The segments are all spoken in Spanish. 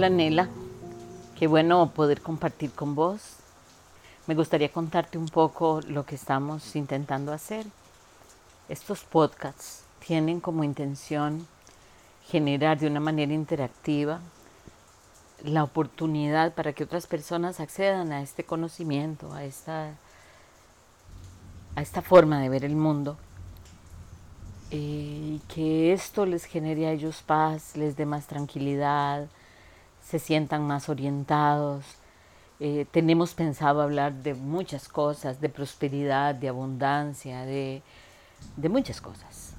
Hola Nela, qué bueno poder compartir con vos. Me gustaría contarte un poco lo que estamos intentando hacer. Estos podcasts tienen como intención generar de una manera interactiva la oportunidad para que otras personas accedan a este conocimiento, a esta, a esta forma de ver el mundo eh, y que esto les genere a ellos paz, les dé más tranquilidad, se sientan más orientados. Eh, tenemos pensado hablar de muchas cosas, de prosperidad, de abundancia, de, de muchas cosas,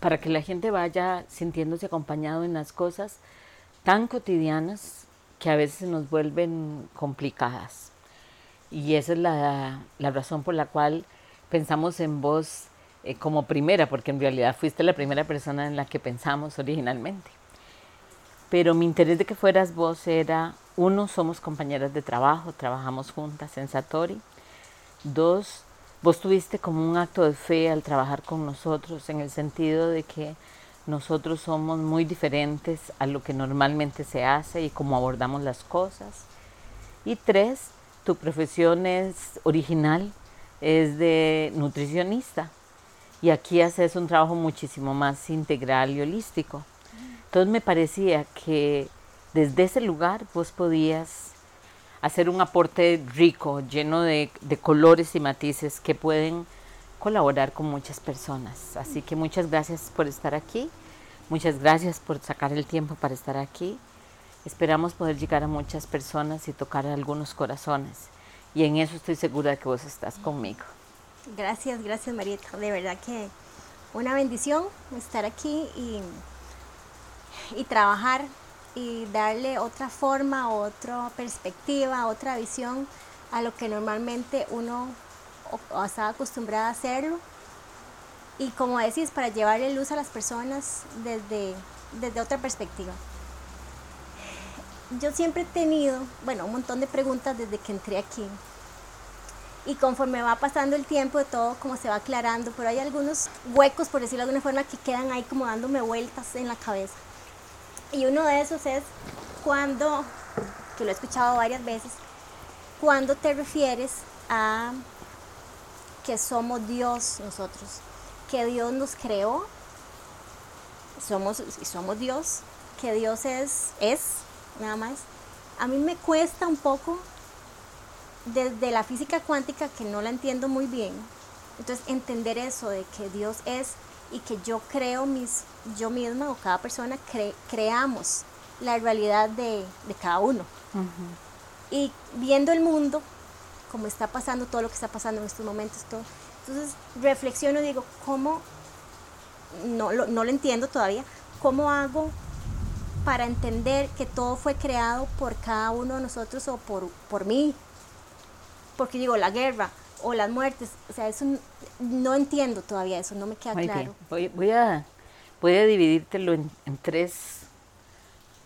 para que la gente vaya sintiéndose acompañado en las cosas tan cotidianas que a veces nos vuelven complicadas. Y esa es la, la razón por la cual pensamos en vos eh, como primera, porque en realidad fuiste la primera persona en la que pensamos originalmente. Pero mi interés de que fueras vos era, uno, somos compañeras de trabajo, trabajamos juntas en Satori. Dos, vos tuviste como un acto de fe al trabajar con nosotros, en el sentido de que nosotros somos muy diferentes a lo que normalmente se hace y cómo abordamos las cosas. Y tres, tu profesión es original, es de nutricionista y aquí haces un trabajo muchísimo más integral y holístico. Entonces me parecía que desde ese lugar vos podías hacer un aporte rico, lleno de, colores y matices que pueden colaborar con muchas personas. Así que muchas gracias por estar aquí, muchas gracias por sacar el tiempo para estar aquí. Esperamos poder llegar a muchas personas y tocar a algunos corazones. Y en eso estoy segura de que vos estás conmigo. Gracias, gracias Marieta. De verdad que una bendición estar aquí y, y trabajar y darle otra forma, otra perspectiva, otra visión a lo que normalmente uno está acostumbrado a hacerlo. Y como decís, para llevarle luz a las personas desde, desde otra perspectiva. Yo siempre he tenido, bueno, un montón de preguntas desde que entré aquí y conforme va pasando el tiempo de todo como se va aclarando, pero hay algunos huecos, por decirlo de alguna forma, que quedan ahí como dándome vueltas en la cabeza. Y uno de esos es cuando, que lo he escuchado varias veces, cuando te refieres a que somos Dios nosotros, que Dios nos creó, somos, somos Dios, que Dios es, es, nada más. A mí me cuesta un poco desde la física cuántica, que no la entiendo muy bien, entonces entender eso de que Dios es y que yo creo mis, yo misma o cada persona creamos la realidad de, cada uno. Y viendo el mundo, como está pasando, todo lo que está pasando en estos momentos, todo, entonces reflexiono y digo, ¿cómo? No lo, no lo entiendo todavía. ¿Cómo hago para entender que todo fue creado por cada uno de nosotros o por, por mí, porque digo, la guerra o las muertes, o sea, eso no entiendo todavía, eso no me queda claro. Voy, voy, a, voy a dividírtelo en, tres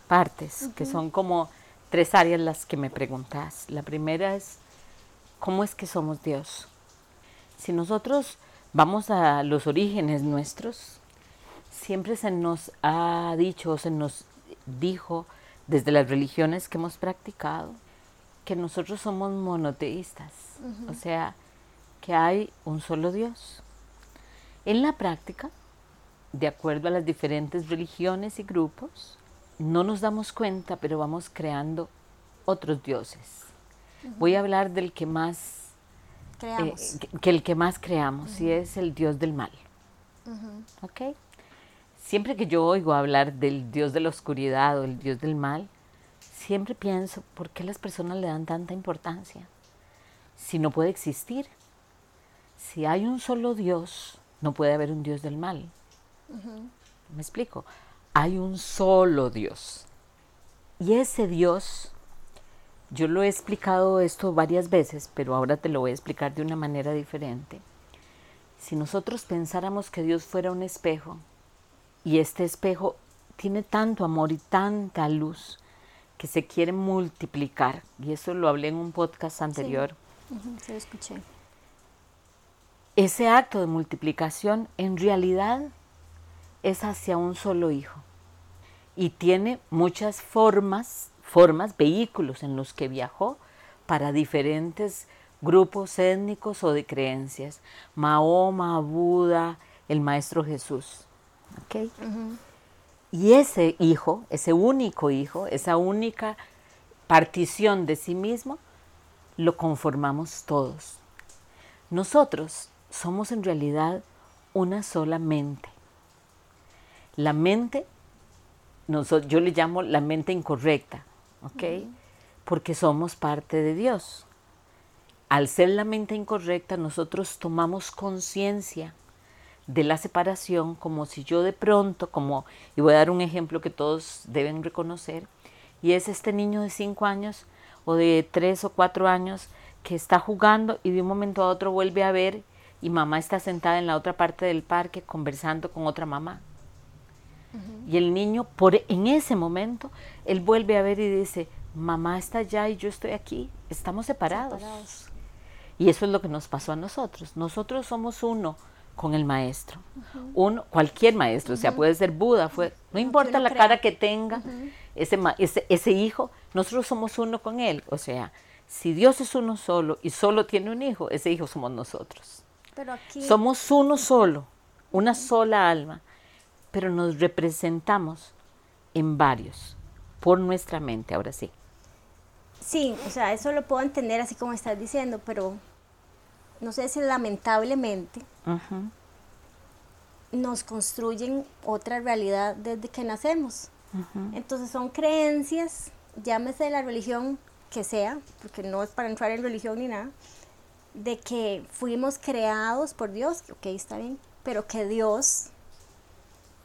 partes, que son como tres áreas las que me preguntas. La primera es, ¿cómo es que somos Dios? Si nosotros vamos a los orígenes nuestros, siempre se nos ha dicho, se nos dijo desde las religiones que hemos practicado, que nosotros somos monoteístas, o sea, que hay un solo Dios. En la práctica, de acuerdo a las diferentes religiones y grupos, no nos damos cuenta, pero vamos creando otros dioses. Voy a hablar del que más creamos, eh, que, el que más creamos, y es el Dios del mal. Siempre que yo oigo hablar del Dios de la oscuridad o el Dios del mal, siempre pienso, ¿por qué las personas le dan tanta importancia? Si no puede existir, si hay un solo Dios, no puede haber un Dios del mal. ¿Me explico? Hay un solo Dios. Y ese Dios, yo lo he explicado esto varias veces, pero ahora te lo voy a explicar de una manera diferente. Si nosotros pensáramos que Dios fuera un espejo, y este espejo tiene tanto amor y tanta luz, que se quiere multiplicar, y eso lo hablé en un podcast anterior. Sí, lo escuché. Ese acto de multiplicación en realidad es hacia un solo hijo y tiene muchas formas formas, vehículos en los que viajó para diferentes grupos étnicos o de creencias. Mahoma, Buda, el Maestro Jesús. ¿Okay? Y ese hijo, ese único hijo, esa única partición de sí mismo, lo conformamos todos. Nosotros somos en realidad una sola mente. La mente, yo le llamo la mente incorrecta, ¿ok? Porque somos parte de Dios. Al ser la mente incorrecta, nosotros tomamos conciencia de la separación como si yo de pronto, como, y voy a dar un ejemplo que todos deben reconocer, y es este niño de 5 años o de 3 o 4 años que está jugando y de un momento a otro vuelve a ver y mamá está sentada en la otra parte del parque conversando con otra mamá. Y el niño, por, en ese momento, él vuelve a ver y dice, mamá está allá y yo estoy aquí, estamos separados. Y eso es lo que nos pasó a nosotros. Nosotros somos uno con el maestro. uno, cualquier maestro, o sea, puede ser Buda, fue, no importa la cara que tenga ese, ese, ese hijo, nosotros somos uno con él. O sea, si Dios es uno solo y solo tiene un hijo, ese hijo somos nosotros. Pero aquí... Somos uno solo, una sola alma, pero nos representamos en varios, por nuestra mente, ahora sí. Sí, o sea, eso lo puedo entender así como estás diciendo, pero no sé si lamentablemente nos construyen otra realidad desde que nacemos. Entonces son creencias, llámese la religión que sea, porque no es para entrar en religión ni nada, de que fuimos creados por Dios, ok, está bien, pero que Dios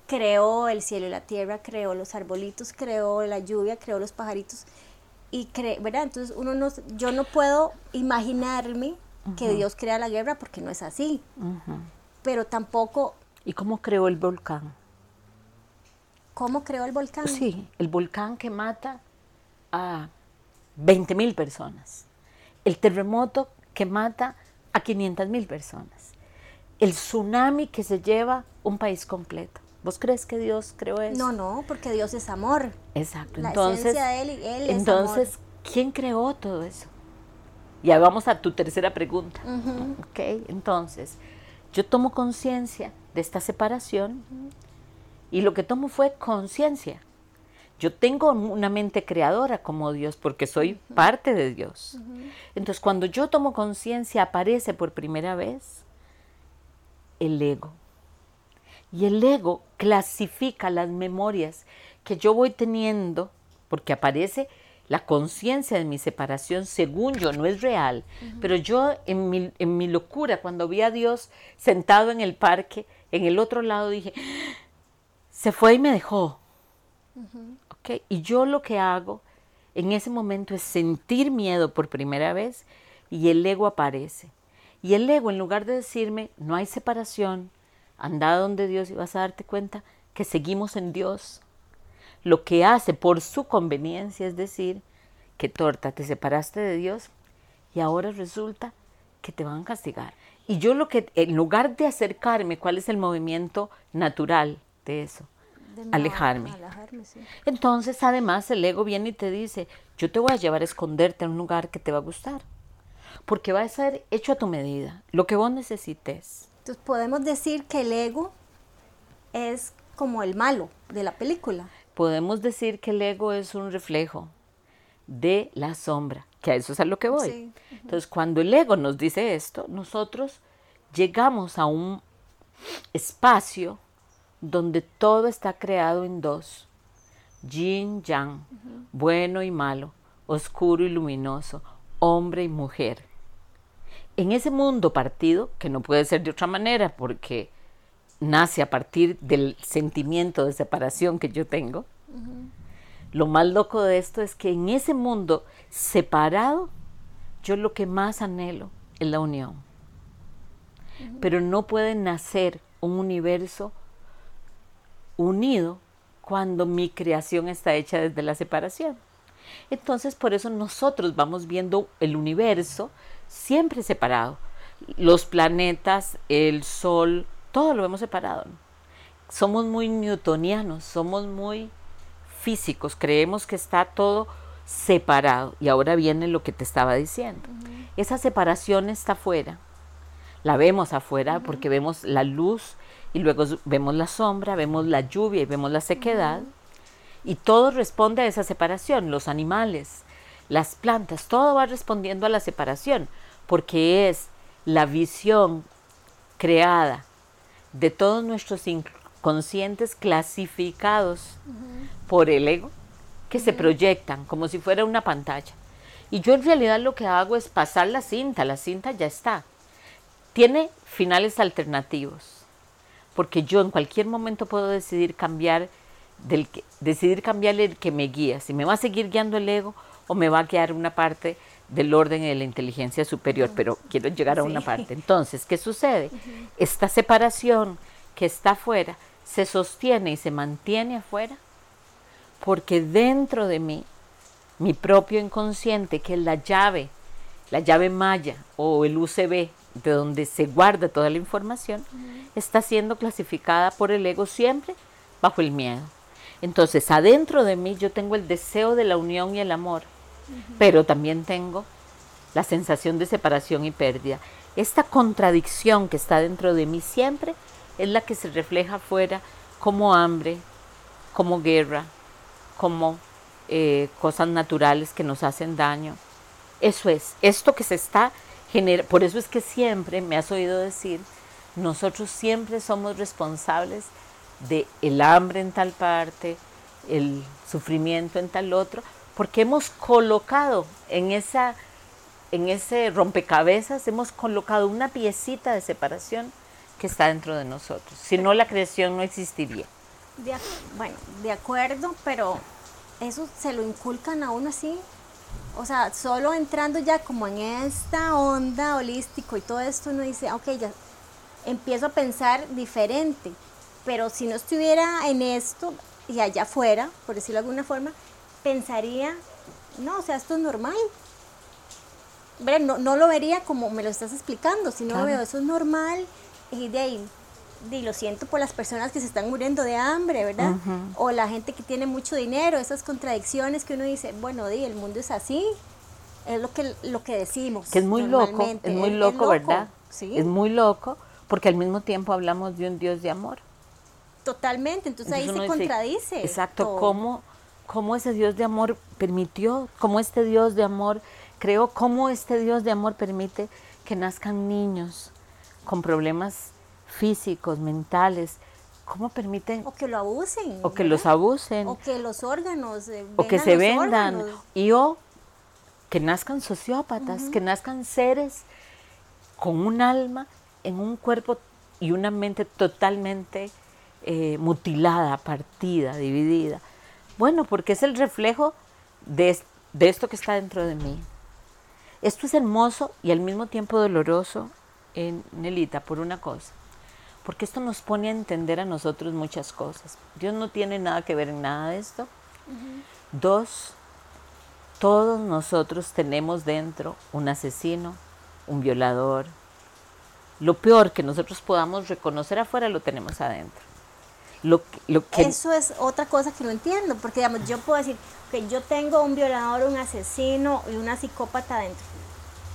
creó el cielo y la tierra, creó los arbolitos, creó la lluvia, creó los pajaritos y cre ¿verdad? Entonces uno no, yo no puedo imaginarme que Dios crea la guerra porque no es así. Pero tampoco... ¿Y cómo creó el volcán? ¿Cómo creó el volcán? Sí, el volcán que mata a 20 mil personas. El terremoto que mata a 500 mil personas. El tsunami que se lleva un país completo. ¿Vos crees que Dios creó eso? No, no, porque Dios es amor. Exacto. entonces, de él, él entonces ¿quién creó todo eso? Ya vamos a tu tercera pregunta. entonces, yo tomo conciencia de esta separación y lo que tomo fue conciencia. Yo tengo una mente creadora como Dios porque soy parte de Dios. Entonces, cuando yo tomo conciencia, aparece por primera vez el ego. Y el ego clasifica las memorias que yo voy teniendo, porque aparece la conciencia de mi separación, según yo, no es real, pero yo en mi, en mi, locura, cuando vi a Dios sentado en el parque, en el otro lado, dije, se fue y me dejó. Y yo lo que hago en ese momento es sentir miedo por primera vez y el ego aparece. Y el ego, en lugar de decirme, no hay separación, anda donde Dios y vas a darte cuenta que seguimos en Dios, lo que hace por su conveniencia es decir que torta, te separaste de Dios y ahora resulta que te van a castigar. Y yo lo que, en lugar de acercarme, ¿cuál es el movimiento natural de eso? Alejarme. Entonces, además, el ego viene y te dice, yo te voy a llevar a esconderte en un lugar que te va a gustar, porque va a ser hecho a tu medida, lo que vos necesites. Entonces, podemos decir que el ego es como el malo de la película podemos decir que el ego es un reflejo de la sombra, que a eso es a lo que voy. Entonces, cuando el ego nos dice esto, nosotros llegamos a un espacio donde todo está creado en dos, yin, yang, bueno y malo, oscuro y luminoso, hombre y mujer. En ese mundo partido, que no puede ser de otra manera porque nace a partir del sentimiento de separación que yo tengo. Lo más loco de esto es que en ese mundo separado, yo lo que más anhelo es la unión. Pero no puede nacer un universo unido cuando mi creación está hecha desde la separación. Entonces, por eso nosotros vamos viendo el universo siempre separado. Los planetas, el sol, todo lo hemos separado. Somos muy newtonianos, somos muy físicos, creemos que está todo separado. Y ahora viene lo que te estaba diciendo. Esa separación está afuera. La vemos afuera porque vemos la luz y luego vemos la sombra, vemos la lluvia y vemos la sequedad. Y todo responde a esa separación. Los animales, las plantas, todo va respondiendo a la separación porque es la visión creada de todos nuestros inconscientes clasificados por el ego que se proyectan como si fuera una pantalla. Y yo en realidad lo que hago es pasar la cinta, la cinta ya está. Tiene finales alternativos, porque yo en cualquier momento puedo decidir cambiar del que, decidir cambiar el que me guía, si me va a seguir guiando el ego o me va a guiar una parte del orden y de la inteligencia superior, pero quiero llegar a una parte. Entonces, ¿qué sucede? Esta separación que está afuera se sostiene y se mantiene afuera porque dentro de mí, mi propio inconsciente, que es la llave, la llave maya o el UCB, de donde se guarda toda la información, está siendo clasificada por el ego siempre bajo el miedo. Entonces, adentro de mí yo tengo el deseo de la unión y el amor, pero también tengo la sensación de separación y pérdida. Esta contradicción que está dentro de mí siempre es la que se refleja afuera como hambre, como guerra, como eh, cosas naturales que nos hacen daño. Eso es, esto que se está generando, por eso es que siempre me has oído decir, nosotros siempre somos responsables de el hambre en tal parte, el sufrimiento en tal otro, porque hemos colocado en esa en ese rompecabezas hemos colocado una piecita de separación que está dentro de nosotros. Si no, la creación no existiría bueno, de acuerdo, pero eso se lo inculcan a uno así. O sea, solo entrando ya como en esta onda holístico y todo esto, uno dice, ok, ya empiezo a pensar diferente. Pero si no estuviera en esto y allá afuera, por decirlo de alguna forma, pensaría, no, o sea, esto es normal. No, no lo vería como me lo estás explicando, sino lo veo, eso es normal y de ahí y lo siento por las personas que se están muriendo de hambre, ¿verdad? O la gente que tiene mucho dinero, esas contradicciones que uno dice, bueno, di, el mundo es así, es lo que, lo que decimos. Que es muy loco, es muy loco, ¿verdad? Sí. Es muy loco, porque al mismo tiempo hablamos de un Dios de amor. Totalmente, entonces, ahí se contradice. Exacto, ¿cómo, cómo ese Dios de amor permitió, cómo este Dios de amor creó, cómo este Dios de amor permite que nazcan niños con problemas físicos, mentales, ¿cómo permiten? O que lo abusen. O que los abusen. O que los órganos. Eh, o que se vendan. Y o que nazcan sociópatas, que nazcan seres con un alma en un cuerpo y una mente totalmente eh, mutilada, partida, dividida. Bueno, porque es el reflejo de, de esto que está dentro de mí. Esto es hermoso y al mismo tiempo doloroso en Nelita por una cosa porque esto nos pone a entender a nosotros muchas cosas. Dios no tiene nada que ver en nada de esto. Dos, todos nosotros tenemos dentro un asesino, un violador. Lo peor que nosotros podamos reconocer afuera lo tenemos adentro. Lo, lo que Eso es otra cosa que no entiendo, porque digamos, yo puedo decir que yo tengo un violador, un asesino y una psicópata dentro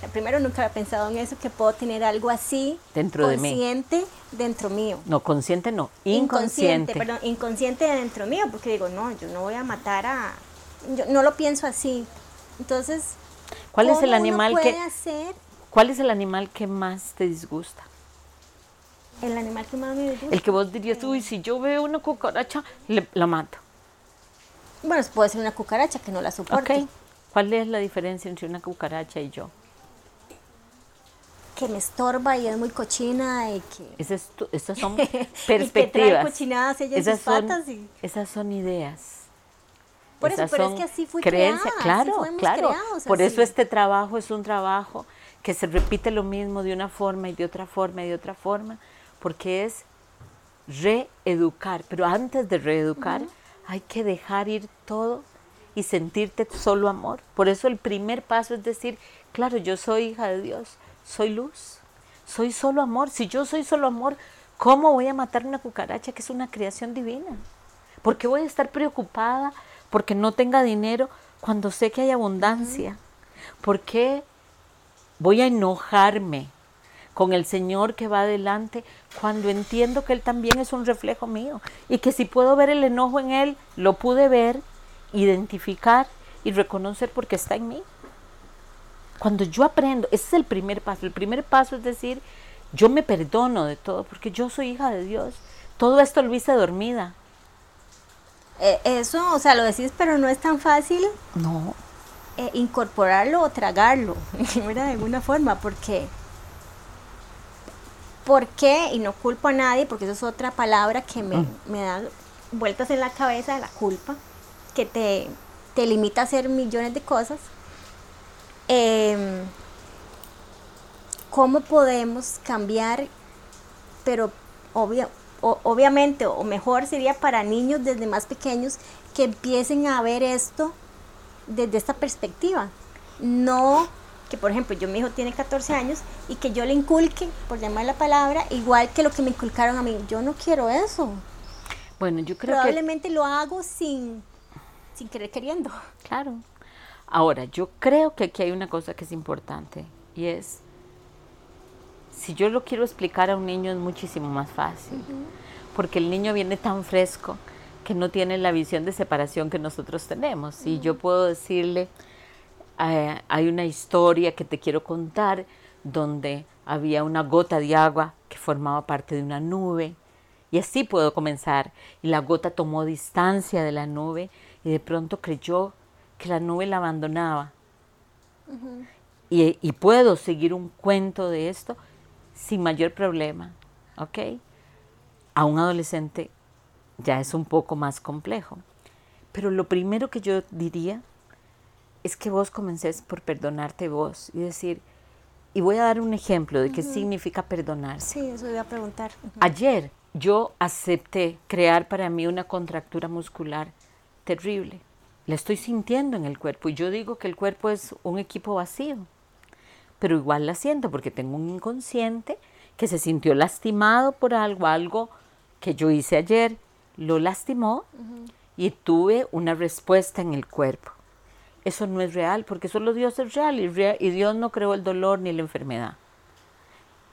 primero nunca había pensado en eso, que puedo tener algo así dentro consciente de mí. dentro mío. No, consciente no, inconsciente. perdón, inconsciente dentro mío, porque digo, no, yo no voy a matar a... Yo no lo pienso así. Entonces, ¿cuál es el animal que... Hacer? ¿Cuál es el animal que más te disgusta? El animal que más me disgusta. El que vos dirías, uy, si yo veo una cucaracha, la mato. Bueno, puede ser una cucaracha que no la soporte. ¿Cuál es la diferencia entre una cucaracha y yo? que me estorba y es muy cochina y que... Esas, son perspectivas. cochinadas ella esas son, patas Esas son ideas. Por eso, pero es que así fue creencia. Claro, claro. Por eso este trabajo es un trabajo que se repite lo mismo de una forma y de otra forma y de otra forma, porque es reeducar. Pero antes de reeducar hay que dejar ir todo y sentirte solo amor. Por eso el primer paso es decir, claro, yo soy hija de Dios, soy luz, soy solo amor. Si yo soy solo amor, ¿cómo voy a matar una cucaracha que es una creación divina? ¿Por qué voy a estar preocupada porque no tenga dinero cuando sé que hay abundancia? ¿Por qué voy a enojarme con el Señor que va adelante cuando entiendo que Él también es un reflejo mío? Y que si puedo ver el enojo en Él, lo pude ver, identificar y reconocer porque está en mí. Cuando yo aprendo, ese es el primer paso. El primer paso es decir, yo me perdono de todo porque yo soy hija de Dios. Todo esto lo hice dormida. Eh, eso, o sea, lo decís, pero no es tan fácil. No. Eh, incorporarlo o tragarlo, de alguna forma, porque ¿por qué? Y no culpo a nadie, porque eso es otra palabra que me, mm. me da vueltas en la cabeza de la culpa, que te, te limita a hacer millones de cosas. Em, ¿Cómo podemos cambiar? Pero obvio, obviamente, o mejor sería para niños desde más pequeños que empiecen a ver esto desde esta perspectiva. No que, por ejemplo, yo mi hijo tiene 14 años y que yo le inculque, por llamar la palabra, igual que lo que me inculcaron a mí. Yo no quiero eso. Bueno, yo creo Probablemente lo hago sin, sin querer queriendo. Claro. Ahora, yo creo que aquí hay una cosa que es importante y es, si yo lo quiero explicar a un niño es muchísimo más fácil, porque el niño viene tan fresco que no tiene la visión de separación que nosotros tenemos. Y yo puedo decirle, eh, hay una historia que te quiero contar donde había una gota de agua que formaba parte de una nube. Y así puedo comenzar. Y la gota tomó distancia de la nube y de pronto creyó que la nube la abandonaba. y, y, puedo seguir un cuento de esto sin mayor problema. ¿Ok? A un adolescente ya es un poco más complejo. Pero lo primero que yo diría es que vos comences por perdonarte vos y decir, y voy a dar un ejemplo de qué significa perdonarse. Sí, eso iba a preguntar. Ayer yo acepté crear para mí una contractura muscular terrible. La estoy sintiendo en el cuerpo y yo digo que el cuerpo es un equipo vacío, pero igual la siento porque tengo un inconsciente que se sintió lastimado por algo, algo que yo hice ayer lo lastimó y tuve una respuesta en el cuerpo. Eso no es real, porque solo Dios es real y, y Dios no creó el dolor ni la enfermedad.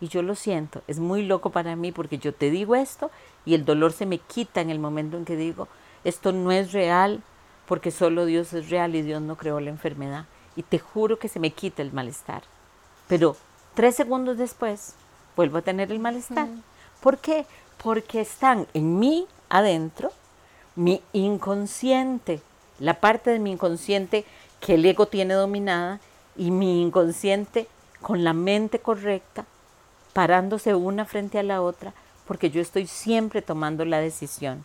Y yo lo siento, es muy loco para mí porque yo te digo esto y el dolor se me quita en el momento en que digo, esto no es real porque solo Dios es real y Dios no creó la enfermedad. Y te juro que se me quita el malestar. Pero tres segundos después vuelvo a tener el malestar. ¿Por qué? Porque están en mí adentro, mi inconsciente, la parte de mi inconsciente que el ego tiene dominada y mi inconsciente con la mente correcta, parándose una frente a la otra, porque yo estoy siempre tomando la decisión.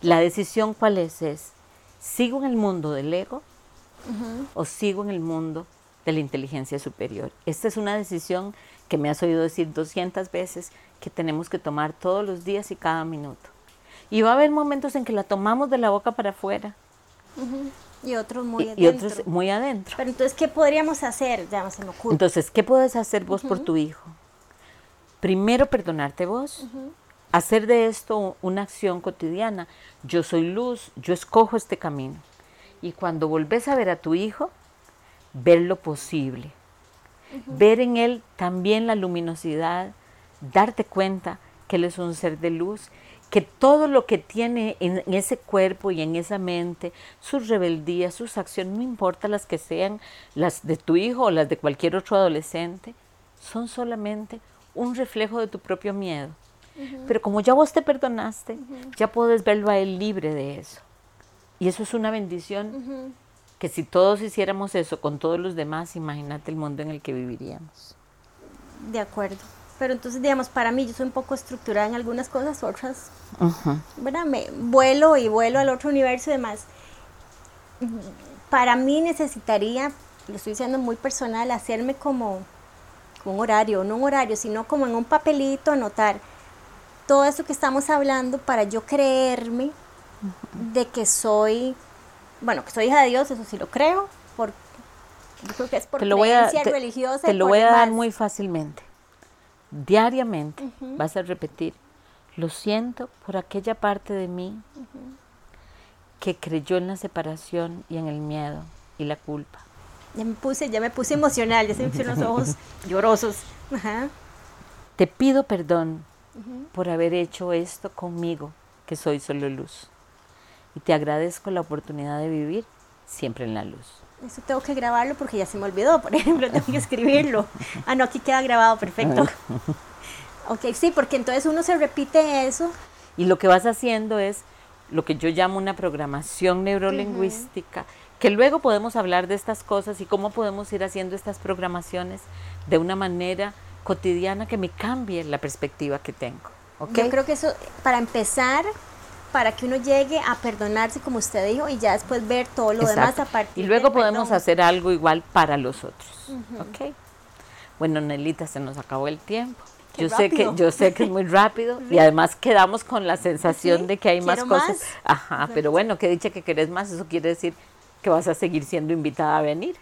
La decisión cuál es es, ¿sigo en el mundo del ego o sigo en el mundo de la inteligencia superior? Esta es una decisión que me has oído decir 200 veces que tenemos que tomar todos los días y cada minuto. Y va a haber momentos en que la tomamos de la boca para afuera. Y otros muy adentro. Y otros muy adentro. Pero entonces, ¿qué podríamos hacer? Ya se me Entonces, ¿qué puedes hacer vos por tu hijo? Primero, perdonarte vos. Hacer de esto una acción cotidiana. Yo soy luz, yo escojo este camino. Y cuando volvés a ver a tu hijo, ver lo posible. Ver en él también la luminosidad, darte cuenta que él es un ser de luz que todo lo que tiene en, ese cuerpo y en esa mente, sus rebeldías, sus acciones, no importa las que sean, las de tu hijo o las de cualquier otro adolescente, son solamente un reflejo de tu propio miedo. Pero como ya vos te perdonaste, ya puedes verlo a él libre de eso. Y eso es una bendición que si todos hiciéramos eso con todos los demás, imagínate el mundo en el que viviríamos. De acuerdo pero entonces, digamos, para mí yo soy un poco estructurada en algunas cosas, otras, Me vuelo y vuelo al otro universo y demás. Para mí necesitaría, lo estoy diciendo muy personal, hacerme como, un horario, no un horario, sino como en un papelito anotar todo eso que estamos hablando para yo creerme de que soy, bueno, que soy hija de Dios, eso sí lo creo, por, yo creo que es por creencia religiosa. Te lo voy a dar muy fácilmente diariamente vas a repetir, lo siento por aquella parte de mí que creyó en la separación y en el miedo y la culpa. Ya me puse, ya me puse emocional, ya se me pusieron los ojos llorosos. Ajá. Te pido perdón por haber hecho esto conmigo, que soy solo luz. Y te agradezco la oportunidad de vivir siempre en la luz. Eso tengo que grabarlo porque ya se me olvidó, por ejemplo, tengo que escribirlo. Ah, no, aquí queda grabado, perfecto. Ok, sí, porque entonces uno se repite eso. Y lo que vas haciendo es lo que yo llamo una programación neurolingüística, que luego podemos hablar de estas cosas y cómo podemos ir haciendo estas programaciones de una manera cotidiana que me cambie la perspectiva que tengo. Yo creo que eso, para empezar, para que uno llegue a perdonarse, como usted dijo, y ya después ver todo lo demás a partir Y luego podemos hacer algo igual para los otros. ¿Ok? Bueno, Nelita, se nos acabó el tiempo. yo sé que yo sé que es muy rápido y además quedamos con la sensación de que hay más cosas. Ajá, pero bueno, que dicha que querés más, eso quiere decir que vas a seguir siendo invitada a venir.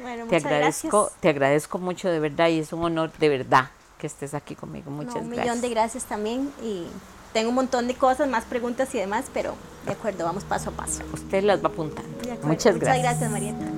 Bueno, te agradezco, te agradezco mucho de verdad y es un honor de verdad que estés aquí conmigo. Muchas gracias. Un millón de gracias también y tengo un montón de cosas, más preguntas y demás, pero de acuerdo, vamos paso a paso. Usted las va apuntando. Muchas gracias. Muchas gracias, Marieta.